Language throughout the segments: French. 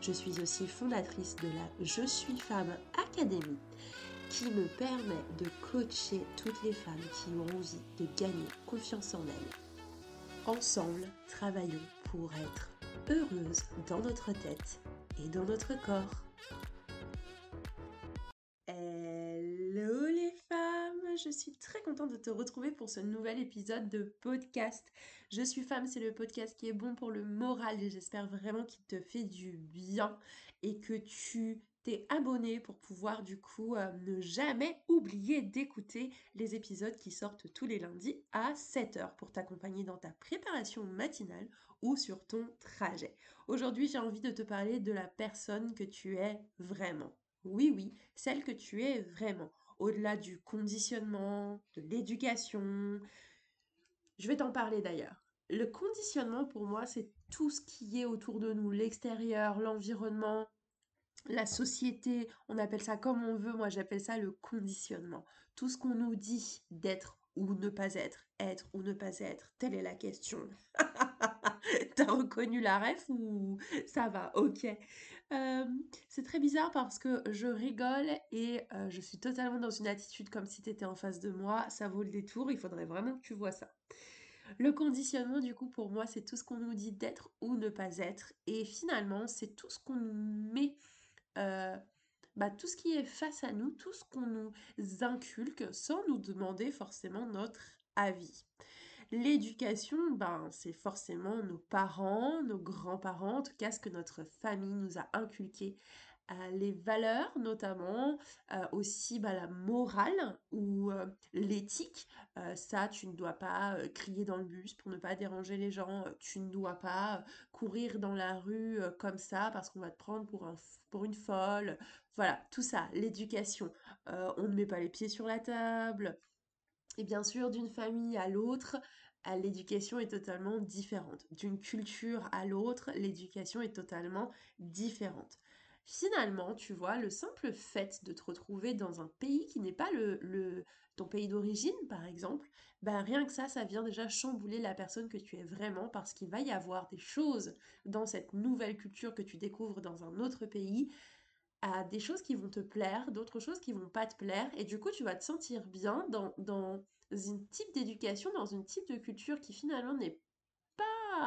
Je suis aussi fondatrice de la Je suis femme Académie qui me permet de coacher toutes les femmes qui ont envie de gagner confiance en elles. Ensemble, travaillons pour être heureuses dans notre tête et dans notre corps. Je suis très contente de te retrouver pour ce nouvel épisode de podcast. Je suis femme, c'est le podcast qui est bon pour le moral et j'espère vraiment qu'il te fait du bien et que tu t'es abonné pour pouvoir du coup euh, ne jamais oublier d'écouter les épisodes qui sortent tous les lundis à 7h pour t'accompagner dans ta préparation matinale ou sur ton trajet. Aujourd'hui j'ai envie de te parler de la personne que tu es vraiment. Oui oui, celle que tu es vraiment. Au-delà du conditionnement, de l'éducation. Je vais t'en parler d'ailleurs. Le conditionnement pour moi c'est tout ce qui est autour de nous, l'extérieur, l'environnement, la société, on appelle ça comme on veut, moi j'appelle ça le conditionnement. Tout ce qu'on nous dit d'être ou ne pas être, être ou ne pas être, telle est la question. T'as reconnu la ref ou ça va? Ok. Euh, c'est très bizarre parce que je rigole et euh, je suis totalement dans une attitude comme si t'étais en face de moi. Ça vaut le détour, il faudrait vraiment que tu vois ça. Le conditionnement, du coup, pour moi, c'est tout ce qu'on nous dit d'être ou ne pas être. Et finalement, c'est tout ce qu'on nous met euh, bah, tout ce qui est face à nous, tout ce qu'on nous inculque sans nous demander forcément notre avis. L'éducation, ben, c'est forcément nos parents, nos grands-parents, en tout cas ce que notre famille nous a inculqué les valeurs notamment, euh, aussi bah, la morale ou euh, l'éthique. Euh, ça, tu ne dois pas crier dans le bus pour ne pas déranger les gens, tu ne dois pas courir dans la rue comme ça parce qu'on va te prendre pour, un, pour une folle. Voilà, tout ça, l'éducation. on ne met pas les pieds sur la table. Et bien sûr, d'une famille à l'autre, l'éducation est totalement différente. D'une culture à l'autre, l'éducation est totalement différente. Finalement, tu vois, le simple fait de te retrouver dans un pays qui n'est pas le, ton pays d'origine, par exemple, ben rien que ça, ça vient déjà chambouler la personne que tu es vraiment parce qu'il va y avoir des choses dans cette nouvelle culture que tu découvres dans un autre pays, à des choses qui vont te plaire, d'autres choses qui vont pas te plaire, et du coup tu vas te sentir bien dans, dans un type d'éducation, dans une type de culture qui finalement n'est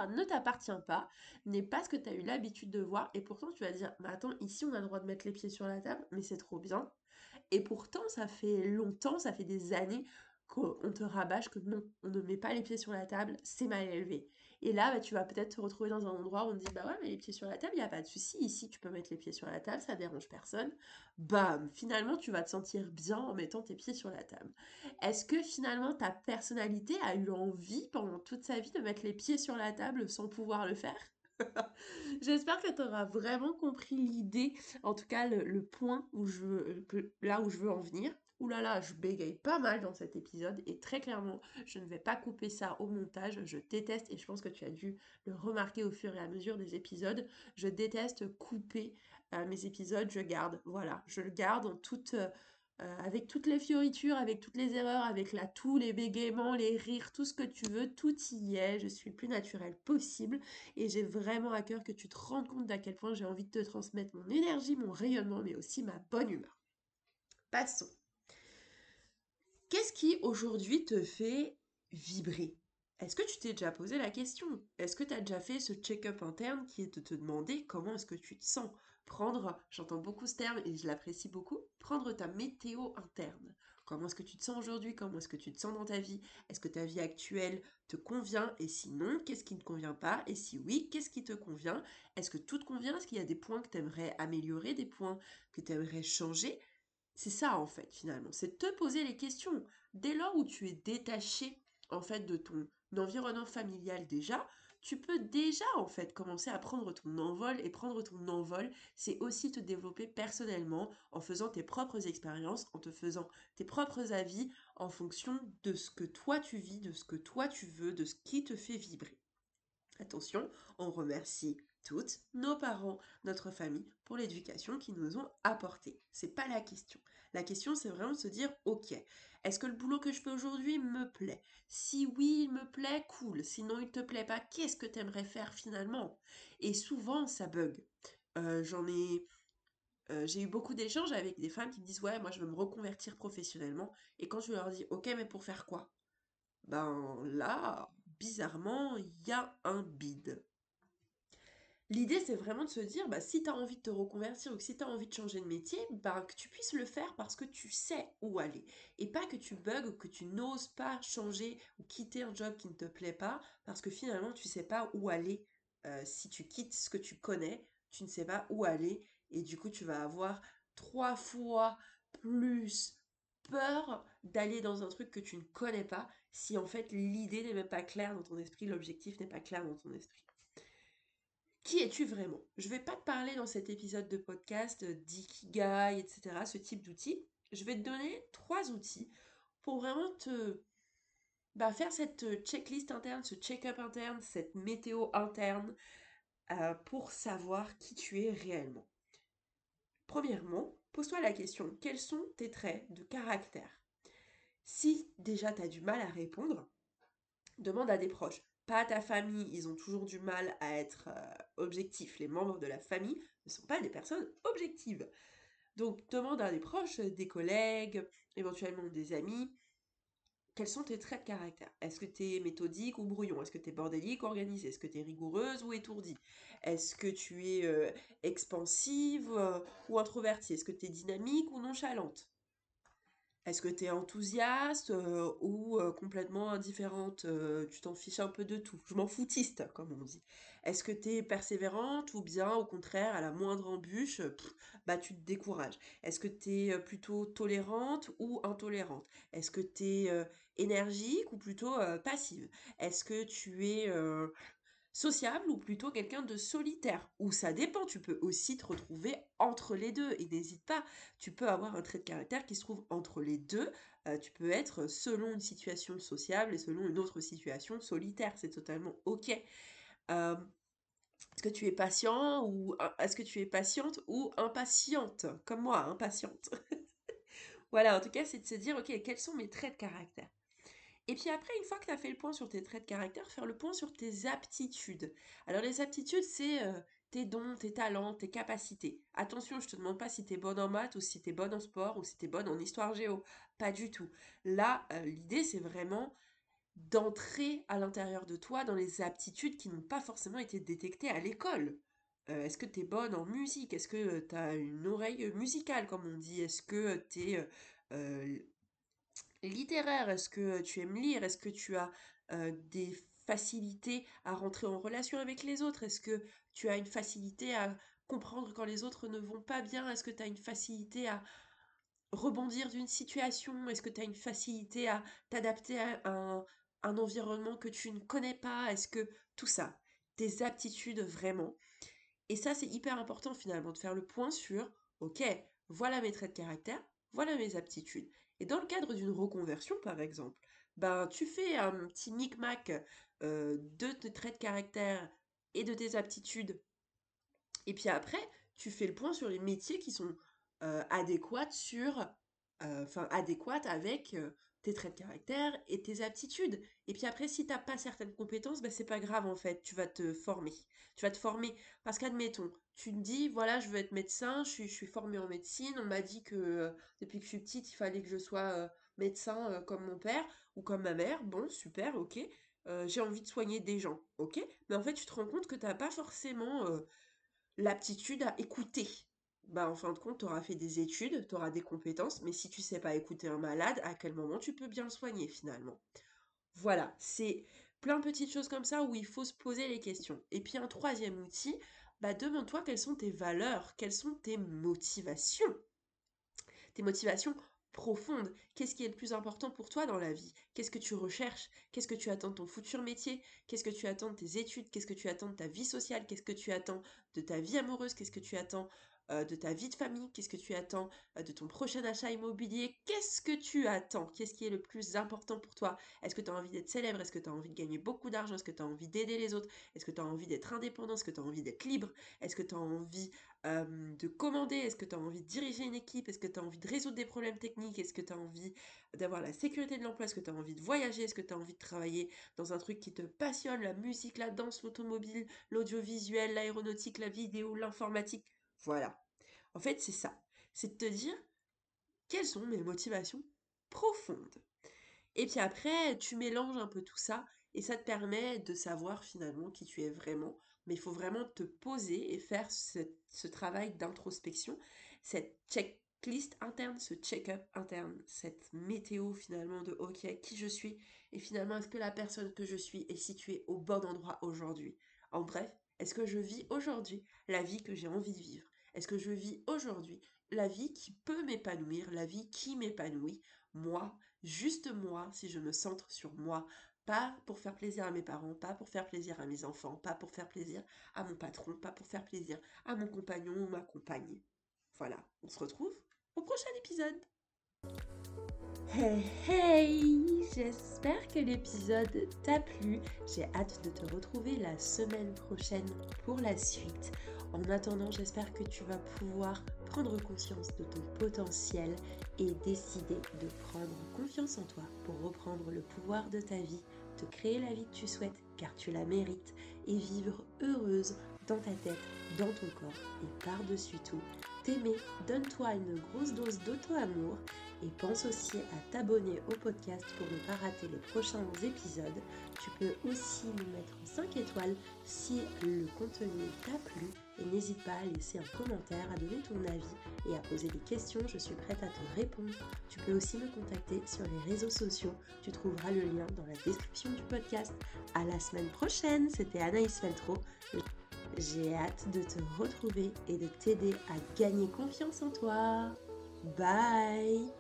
ne t'appartient pas, n'est pas ce que tu as eu l'habitude de voir, et pourtant tu vas dire, mais attends, ici on a le droit de mettre les pieds sur la table, mais c'est trop bien. Et pourtant, ça fait longtemps, ça fait des années qu'on te rabâche que non, on ne met pas les pieds sur la table, c'est mal élevé. Et là, bah, tu vas peut-être te retrouver dans un endroit où on te dit Bah ouais, mais les pieds sur la table, il n'y a pas de souci. Ici, tu peux mettre les pieds sur la table, ça dérange personne. Bam Finalement, tu vas te sentir bien en mettant tes pieds sur la table. Est-ce que finalement, ta personnalité a eu envie pendant toute sa vie de mettre les pieds sur la table sans pouvoir le faire? J'espère que tu auras vraiment compris l'idée, en tout cas le, point où je là où je veux en venir. Ouh là là, je bégaye pas mal dans cet épisode et très clairement, je ne vais pas couper ça au montage. Je déteste, et je pense que tu as dû le remarquer au fur et à mesure des épisodes, je déteste couper euh, mes épisodes, je garde. Voilà, je le garde en toute, euh, avec toutes les fioritures, avec toutes les erreurs, avec la toux, les bégaiements, les rires, tout ce que tu veux, tout y est. Je suis le plus naturel possible et j'ai vraiment à cœur que tu te rendes compte d'à quel point j'ai envie de te transmettre mon énergie, mon rayonnement, mais aussi ma bonne humeur. Passons. Qu'est-ce qui aujourd'hui te fait vibrer? Est-ce que tu t'es déjà posé la question? Est-ce que tu as déjà fait ce check-up interne qui est de te demander comment est-ce que tu te sens? Prendre, j'entends beaucoup ce terme et je l'apprécie beaucoup, prendre ta météo interne. Comment est-ce que tu te sens aujourd'hui? Comment est-ce que tu te sens dans ta vie? Est-ce que ta vie actuelle te convient? Et sinon, qu'est-ce qui ne convient pas? Et si oui, qu'est-ce qui te convient? Est-ce que tout te convient? Est-ce qu'il y a des points que tu aimerais améliorer, des points que tu aimerais changer? C'est ça en fait finalement, c'est te poser les questions. Dès lors où tu es détaché en fait de ton environnement familial déjà, tu peux déjà en fait commencer à prendre ton envol et prendre ton envol, c'est aussi te développer personnellement en faisant tes propres expériences, en te faisant tes propres avis en fonction de ce que toi tu vis, de ce que toi tu veux, de ce qui te fait vibrer. Attention, on remercie toutes nos parents, notre famille pour l'éducation qu'ils nous ont apportée. C'est pas la question. La question c'est vraiment de se dire OK, est-ce que le boulot que je fais aujourd'hui me plaît? Si oui, il me plaît, cool. Sinon, il te plaît pas, qu'est-ce que tu aimerais faire finalement? Et souvent, ça bug. Euh, j'en ai... Euh, j'ai eu beaucoup d'échanges avec des femmes qui me disent ouais moi je veux me reconvertir professionnellement et quand je leur dis ok mais pour faire quoi? Ben là bizarrement il y a un bide L'idée, c'est vraiment de se dire, bah, si tu as envie de te reconvertir ou que si tu as envie de changer de métier, bah, que tu puisses le faire parce que tu sais où aller. Et pas que tu bugs ou que tu n'oses pas changer ou quitter un job qui ne te plaît pas parce que finalement, tu sais pas où aller. Euh, si tu quittes ce que tu connais, tu ne sais pas où aller. Et du coup, tu vas avoir trois fois plus peur d'aller dans un truc que tu ne connais pas si en fait l'idée n'est même pas claire dans ton esprit, l'objectif n'est pas clair dans ton esprit. Qui es-tu vraiment? Je ne vais pas te parler dans cet épisode de podcast d'ikigai, etc., ce type d'outils. Je vais te donner trois outils pour vraiment te bah, faire cette checklist interne, ce check-up interne, cette météo interne euh, pour savoir qui tu es réellement. Premièrement, pose-toi la question, quels sont tes traits de caractère? Si déjà tu as du mal à répondre, demande à des proches pas ta famille, ils ont toujours du mal à être euh, objectifs. Les membres de la famille ne sont pas des personnes objectives. Donc demande à des proches, des collègues, éventuellement des amis, quels sont tes traits de caractère? Est-ce que tu es méthodique ou brouillon? Est-ce que tu es bordélique ou organisée Est-ce que tu es rigoureuse ou étourdie? Est-ce que tu es euh, expansive euh, ou introvertie? Est-ce que tu es dynamique ou nonchalante? Est-ce que tu es enthousiaste ou complètement indifférente Tu t'en fiches un peu de tout? Je m'en foutiste, comme on dit. Est-ce que tu es persévérante ou bien au contraire, à la moindre embûche, bah tu te décourages? Est-ce que tu es plutôt tolérante ou intolérante? Est-ce que tu es énergique ou plutôt passive? Est-ce que tu es sociable ou plutôt quelqu'un de solitaire Ou ça dépend, tu peux aussi te retrouver entre les deux. Et n'hésite pas, tu peux avoir un trait de caractère qui se trouve entre les deux. Euh, tu peux être selon une situation sociable et selon une autre situation solitaire. C'est totalement ok. Euh, est-ce que tu es patient ou est-ce que tu es patiente ou impatiente? Comme moi, impatiente. voilà, en tout cas, c'est de se dire, ok, quels sont mes traits de caractère? Et puis après, une fois que tu as fait le point sur tes traits de caractère, faire le point sur tes aptitudes. Alors les aptitudes, c'est euh, tes dons, tes talents, tes capacités. Attention, je te demande pas si tu es bonne en maths ou si tu es bonne en sport ou si tu es bonne en histoire géo. Pas du tout. Là, euh, l'idée, c'est vraiment d'entrer à l'intérieur de toi dans les aptitudes qui n'ont pas forcément été détectées à l'école. Euh, est-ce que tu es bonne en musique? Est-ce que tu as une oreille musicale, comme on dit? Est-ce que tu es littéraire? Est-ce que tu aimes lire? Est-ce que tu as des facilités à rentrer en relation avec les autres? Est-ce que tu as une facilité à comprendre quand les autres ne vont pas bien? Est-ce que tu as une facilité à rebondir d'une situation? Est-ce que tu as une facilité à t'adapter à un, un environnement que tu ne connais pas? Est-ce que tout ça, tes aptitudes vraiment. Et ça, c'est hyper important finalement de faire le point sur, ok, voilà mes traits de caractère, voilà mes aptitudes. Et dans le cadre d'une reconversion, par exemple, ben, tu fais un petit micmac euh, de tes traits de caractère et de tes aptitudes. Et puis après, tu fais le point sur les métiers qui sont euh, adéquats sur, euh, enfin adéquates avec tes traits de caractère et tes aptitudes. Et puis après, si tu n'as pas certaines compétences, ben c'est pas grave en fait, tu vas te former. Tu vas te former parce qu'admettons, tu te dis, voilà, je veux être médecin, je suis, formée en médecine, on m'a dit que euh, depuis que je suis petite, il fallait que je sois euh, médecin euh, comme mon père ou comme ma mère. Bon, super, ok. j'ai envie de soigner des gens, ok? Mais en fait, tu te rends compte que tu n'as pas forcément l'aptitude à écouter. Bah, en fin de compte, tu auras fait des études, tu auras des compétences, mais si tu sais pas écouter un malade, à quel moment tu peux bien le soigner finalement? Voilà, c'est plein de petites choses comme ça où il faut se poser les questions. Et puis un troisième outil, bah demande-toi quelles sont tes valeurs, quelles sont tes motivations. Tes motivations profondes. Qu'est-ce qui est le plus important pour toi dans la vie? Qu'est-ce que tu recherches? Qu'est-ce que tu attends de ton futur métier? Qu'est-ce que tu attends de tes études? Qu'est-ce que tu attends de ta vie sociale? Qu'est-ce que tu attends de ta vie amoureuse? Qu'est-ce que tu attends de ta vie de famille, qu'est-ce que tu attends euh, de ton prochain achat immobilier, qu'est-ce que tu attends, qu'est-ce qui est le plus important pour toi, est-ce que tu as envie d'être célèbre, est-ce que tu as envie de gagner beaucoup d'argent, est-ce que tu as envie d'aider les autres, est-ce que tu as envie d'être indépendant, est-ce que tu as envie d'être libre, est-ce que tu as envie de commander, est-ce que tu as envie de diriger une équipe, est-ce que tu as envie de résoudre des problèmes techniques, est-ce que tu as envie d'avoir la sécurité de l'emploi, est-ce que tu as envie de voyager, est-ce que tu as envie de travailler dans un truc qui te passionne, la musique, la danse, l'automobile, l'audiovisuel, l'aéronautique, la vidéo, l'informatique. Voilà. En fait, c'est ça. C'est de te dire quelles sont mes motivations profondes. Et puis après, tu mélanges un peu tout ça et ça te permet de savoir finalement qui tu es vraiment. Mais il faut vraiment te poser et faire ce, travail d'introspection, cette checklist interne, ce check-up interne, cette météo finalement de OK, qui je suis et finalement est-ce que la personne que je suis est située au bon endroit aujourd'hui? En bref, est-ce que je vis aujourd'hui la vie que j'ai envie de vivre? Est-ce que je vis aujourd'hui la vie qui peut m'épanouir, la vie qui m'épanouit, moi, juste moi, si je me centre sur moi, pas pour faire plaisir à mes parents, pas pour faire plaisir à mes enfants, pas pour faire plaisir à mon patron, pas pour faire plaisir à mon compagnon ou ma compagne. Voilà, on se retrouve au prochain épisode. Hey hey J'espère que l'épisode t'a plu. J'ai hâte de te retrouver la semaine prochaine pour la suite. En attendant, j'espère que tu vas pouvoir prendre conscience de ton potentiel et décider de prendre confiance en toi pour reprendre le pouvoir de ta vie, te créer la vie que tu souhaites car tu la mérites et vivre heureuse dans ta tête, dans ton corps et par-dessus tout, t'aimer, donne-toi une grosse dose d'auto-amour et pense aussi à t'abonner au podcast pour ne pas rater les prochains épisodes. Tu peux aussi nous mettre 5 étoiles si le contenu t'a plu et n'hésite pas à laisser un commentaire, à donner ton avis et à poser des questions, je suis prête à te répondre. Tu peux aussi me contacter sur les réseaux sociaux, tu trouveras le lien dans la description du podcast. À la semaine prochaine, c'était Anaïs Feltro. J'ai hâte de te retrouver et de t'aider à gagner confiance en toi. Bye